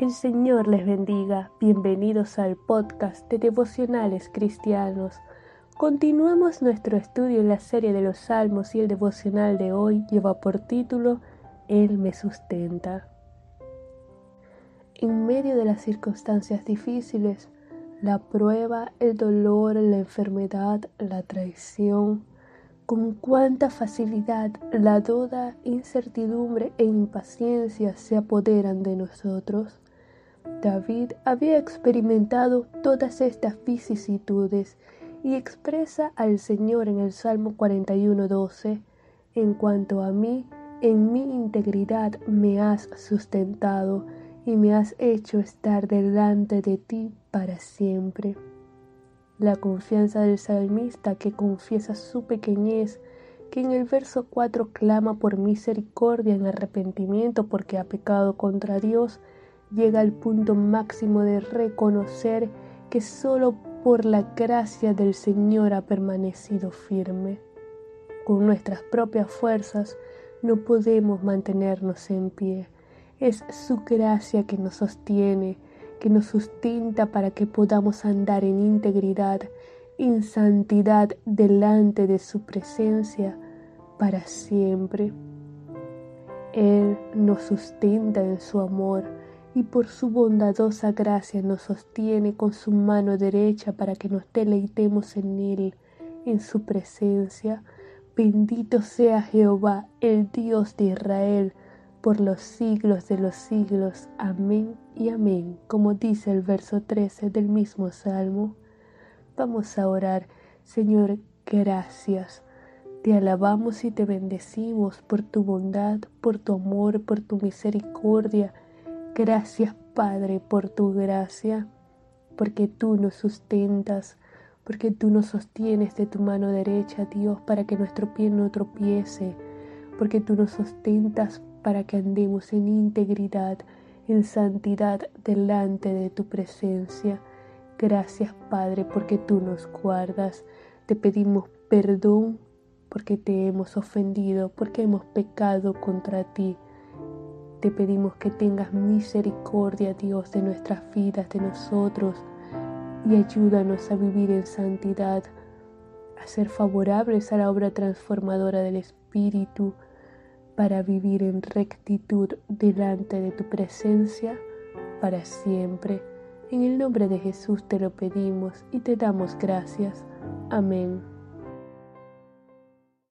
El Señor les bendiga. Bienvenidos al podcast de devocionales cristianos. Continuamos nuestro estudio en la serie de los Salmos y el devocional de hoy lleva por título Él me sustenta. En medio de las circunstancias difíciles, la prueba, el dolor, la enfermedad, la traición, con cuánta facilidad la duda, incertidumbre e impaciencia se apoderan de nosotros. David había experimentado todas estas vicisitudes y expresa al Señor en el Salmo 41:12, en cuanto a mí, en mi integridad me has sustentado y me has hecho estar delante de ti para siempre. La confianza del salmista que confiesa su pequeñez, que en el verso 4 clama por misericordia en arrepentimiento porque ha pecado contra Dios, llega al punto máximo de reconocer que solo por la gracia del Señor ha permanecido firme. Con nuestras propias fuerzas no podemos mantenernos en pie. Es su gracia que nos sostiene, que nos sustenta para que podamos andar en integridad, en santidad delante de su presencia para siempre. Él nos sustenta en su amor y por su bondadosa gracia nos sostiene con su mano derecha para que nos deleitemos en Él, en su presencia. Bendito sea Jehová, el Dios de Israel, por los siglos de los siglos. Amén y amén, como dice el verso 13 del mismo Salmo. Vamos a orar, Señor, gracias. Te alabamos y te bendecimos por tu bondad, por tu amor, por tu misericordia Gracias Padre por tu gracia, porque tú nos sustentas, porque tú nos sostienes de tu mano derecha, Dios, para que nuestro pie no tropiece, porque tú nos sustentas para que andemos en integridad, en santidad delante de tu presencia. Gracias Padre, porque tú nos guardas. Te pedimos perdón porque te hemos ofendido, porque hemos pecado contra ti. Te pedimos que tengas misericordia, Dios, de nuestras vidas, de nosotros, y ayúdanos a vivir en santidad, a ser favorables a la obra transformadora del Espíritu, para vivir en rectitud delante de tu presencia para siempre. En el nombre de Jesús te lo pedimos y te damos gracias. Amén.